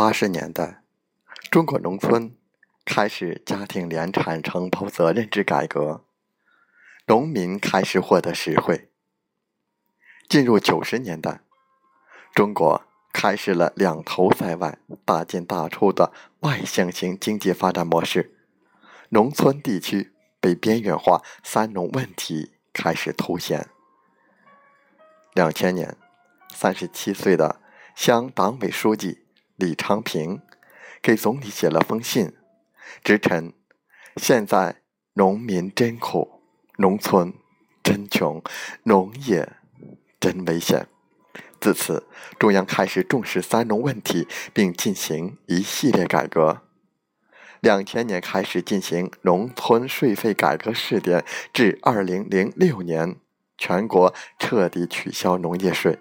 八十年代，中国农村开始家庭联产承包责任制改革，农民开始获得实惠。进入九十年代，中国开始了两头在外、大进大出的外向型经济发展模式，农村地区被边缘化，三农问题开始凸显。两千年，三十七岁的乡党委书记。李昌平给总理写了封信，直陈：现在农民真苦，农村真穷，农业真危险。自此，中央开始重视三农问题，并进行一系列改革。两千年开始进行农村税费改革试点，至二零零六年，全国彻底取消农业税。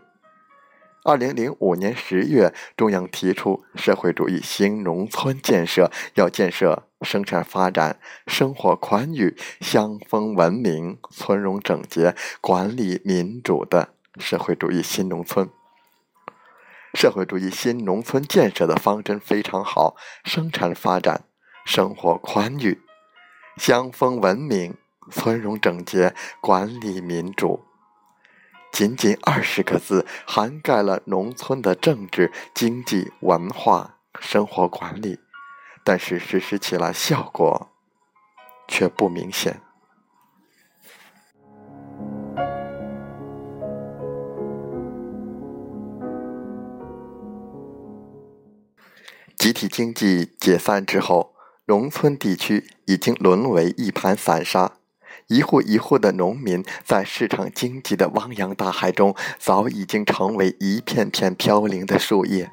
二零零五年十月，中央提出社会主义新农村建设，要建设生产发展、生活宽裕、乡风文明、村容整洁、管理民主的社会主义新农村。社会主义新农村建设的方针非常好：生产发展、生活宽裕、乡风文明、村容整洁、管理民主。仅仅二十个字，涵盖了农村的政治、经济、文化、生活管理，但是实施起来效果却不明显。集体经济解散之后，农村地区已经沦为一盘散沙。一户一户的农民，在市场经济的汪洋大海中，早已经成为一片片飘零的树叶。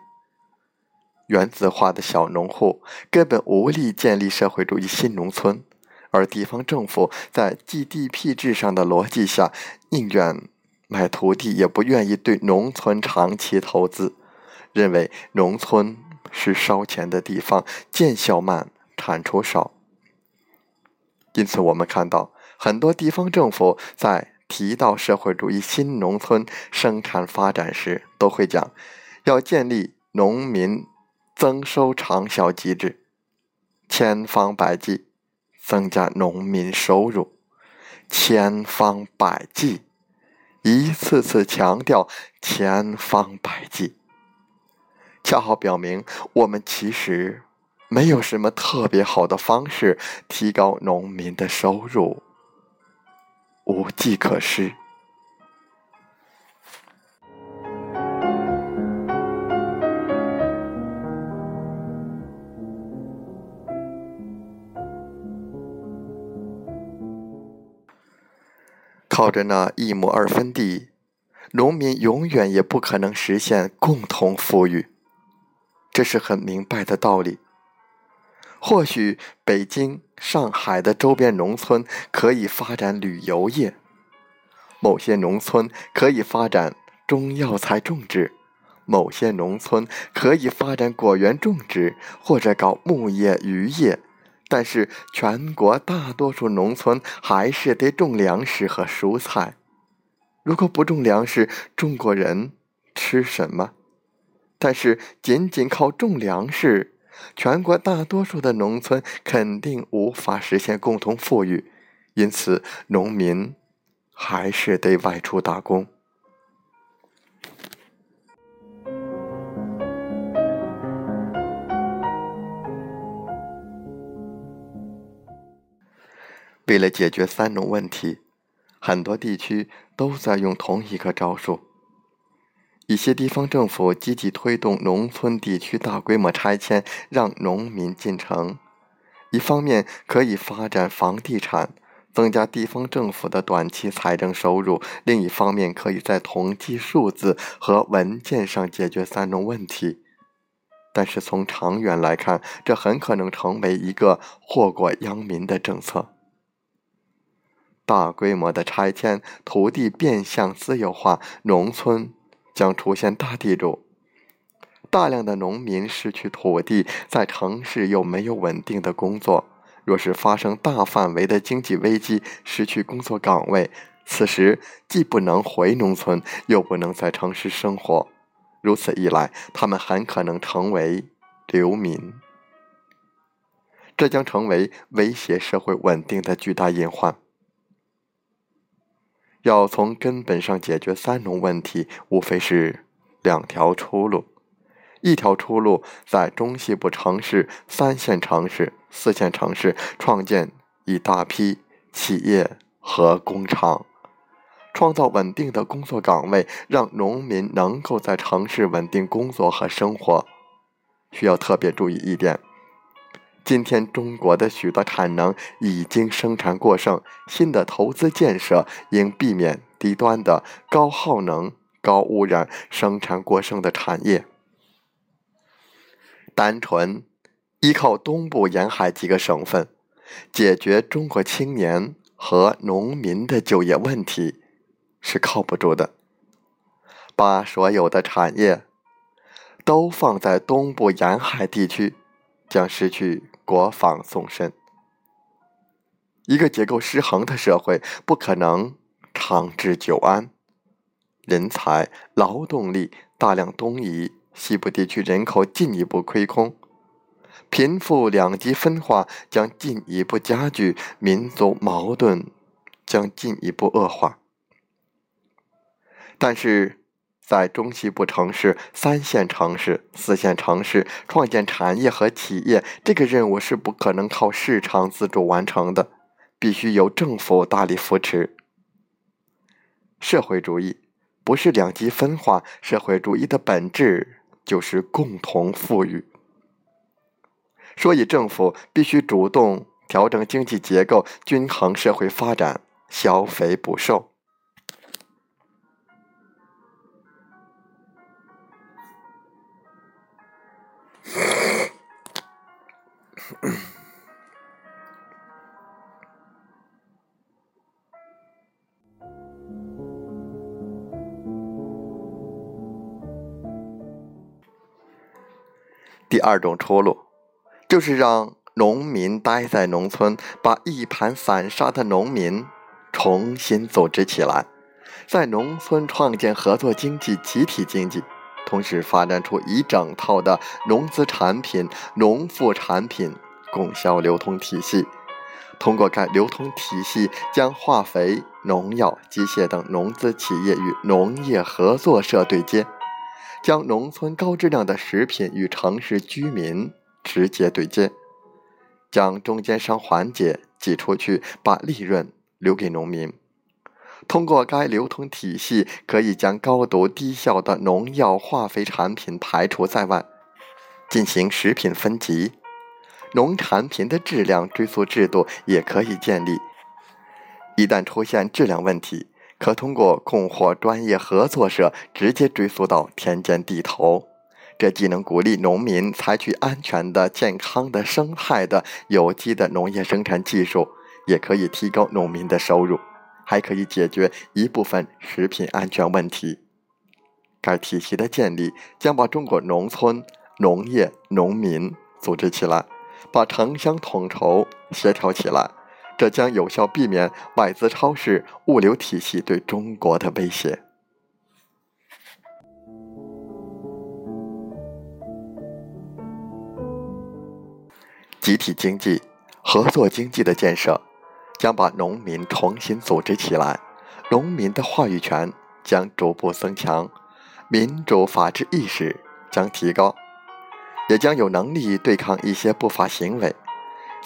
原子化的小农户根本无力建立社会主义新农村，而地方政府在 GDP 制上的逻辑下，宁愿买土地，也不愿意对农村长期投资，认为农村是烧钱的地方，见效慢，产出少。因此，我们看到。很多地方政府在提到社会主义新农村生产发展时，都会讲要建立农民增收长效机制，千方百计增加农民收入，千方百计，一次次强调千方百计，恰好表明我们其实没有什么特别好的方式提高农民的收入。无计可施。靠着那一亩二分地，农民永远也不可能实现共同富裕，这是很明白的道理。或许北京、上海的周边农村可以发展旅游业，某些农村可以发展中药材种植，某些农村可以发展果园种植或者搞牧业、渔业，但是全国大多数农村还是得种粮食和蔬菜。如果不种粮食，中国人吃什么？但是仅仅靠种粮食。全国大多数的农村肯定无法实现共同富裕，因此农民还是得外出打工。为了解决三农问题，很多地区都在用同一个招数：一些地方政府积极推动农村地区大规模拆迁，让农民进城。一方面可以发展房地产，增加地方政府的短期财政收入；另一方面，可以在统计数字和文件上解决三农问题。但是从长远来看，这很可能成为一个祸国殃民的政策。大规模的拆迁，土地变相私有化，农村。将出现大地主，大量的农民失去土地，在城市又没有稳定的工作。若是发生大范围的经济危机，失去工作岗位，此时既不能回农村，又不能在城市生活。如此一来，他们很可能成为流民，这将成为威胁社会稳定的巨大隐患。要从根本上解决三农问题，无非是两条出路。一条出路在中西部城市、三线城市、四线城市创建一大批企业和工厂，创造稳定的工作岗位，让农民能够在城市稳定工作和生活。需要特别注意一点。今天，中国的许多产能已经生产过剩，新的投资建设应避免低端的、高耗能、高污染、生产过剩的产业。单纯依靠东部沿海几个省份解决中国青年和农民的就业问题是靠不住的。把所有的产业都放在东部沿海地区，将失去。国防纵深，一个结构失衡的社会不可能长治久安。人才、劳动力大量东移，西部地区人口进一步亏空，贫富两极分化将进一步加剧，民族矛盾将进一步恶化。但是。在中西部城市、三线城市、四线城市创建产业和企业，这个任务是不可能靠市场自主完成的，必须由政府大力扶持。社会主义不是两极分化，社会主义的本质就是共同富裕。所以，政府必须主动调整经济结构，均衡社会发展，消肥补瘦。第二种出路，就是让农民待在农村，把一盘散沙的农民重新组织起来，在农村创建合作经济、集体经济。同时发展出一整套的农资产品、农副产品供销流通体系，通过该流通体系，将化肥、农药、机械等农资企业与农业合作社对接，将农村高质量的食品与城市居民直接对接，将中间商环节挤出去，把利润留给农民。通过该流通体系，可以将高毒低效的农药、化肥产品排除在外，进行食品分级。农产品的质量追溯制度也可以建立。一旦出现质量问题，可通过供货专业合作社直接追溯到田间地头。这既能鼓励农民采取安全的、健康的、生态的、有机的农业生产技术，也可以提高农民的收入。还可以解决一部分食品安全问题。该体系的建立将把中国农村农业农民组织起来，把城乡统筹协调起来，这将有效避免外资超市物流体系对中国的威胁。集体经济、合作经济的建设。将把农民重新组织起来，农民的话语权将逐步增强，民主法治意识将提高，也将有能力对抗一些不法行为。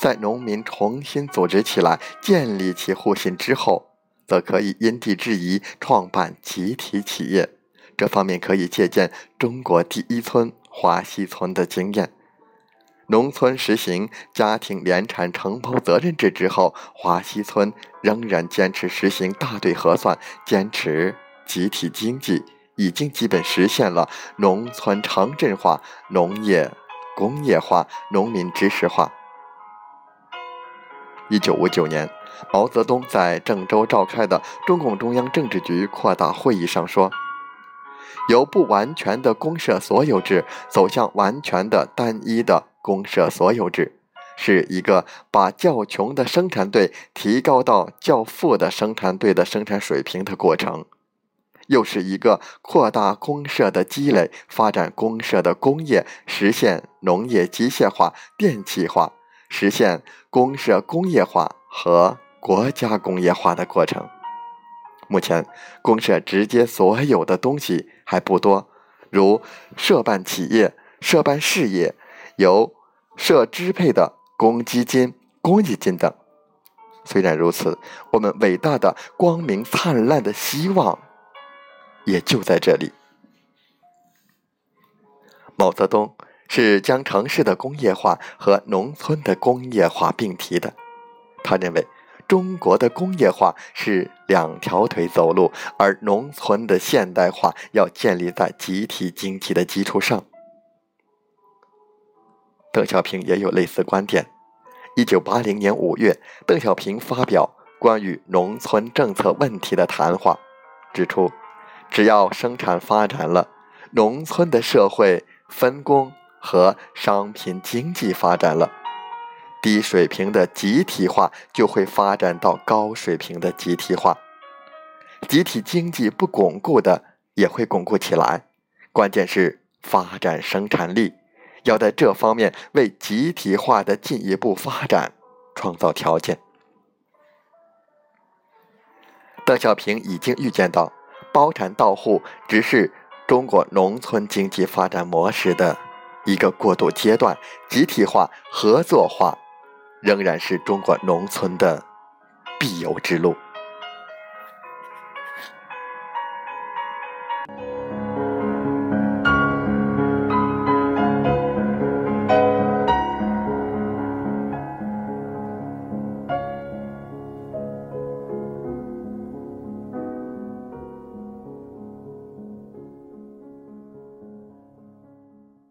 在农民重新组织起来、建立起互信之后，则可以因地制宜创办集体企业，这方面可以借鉴中国第一村华西村的经验。农村实行家庭联产承包责任制之后，华西村仍然坚持实行大队核算，坚持集体经济，已经基本实现了农村城镇化、农业工业化、农民知识化。一九五九年，毛泽东在郑州召开的中共中央政治局扩大会议上说。由不完全的公社所有制走向完全的单一的公社所有制，是一个把较穷的生产队提高到较富的生产队的生产水平的过程，又是一个扩大公社的积累、发展公社的工业、实现农业机械化、电气化、实现公社工业化和国家工业化的过程。目前，公社直接所有的东西还不多，如社办企业、社办事业、由设支配的公积金、公益金等。虽然如此，我们伟大的、光明灿烂的希望也就在这里。毛泽东是将城市的工业化和农村的工业化并提的，他认为。中国的工业化是两条腿走路，而农村的现代化要建立在集体经济的基础上。邓小平也有类似观点。一九八零年五月，邓小平发表关于农村政策问题的谈话，指出，只要生产发展了，农村的社会分工和商品经济发展了。低水平的集体化就会发展到高水平的集体化，集体经济不巩固的也会巩固起来。关键是发展生产力，要在这方面为集体化的进一步发展创造条件。邓小平已经预见到，包产到户只是中国农村经济发展模式的一个过渡阶段，集体化、合作化。仍然是中国农村的必由之路。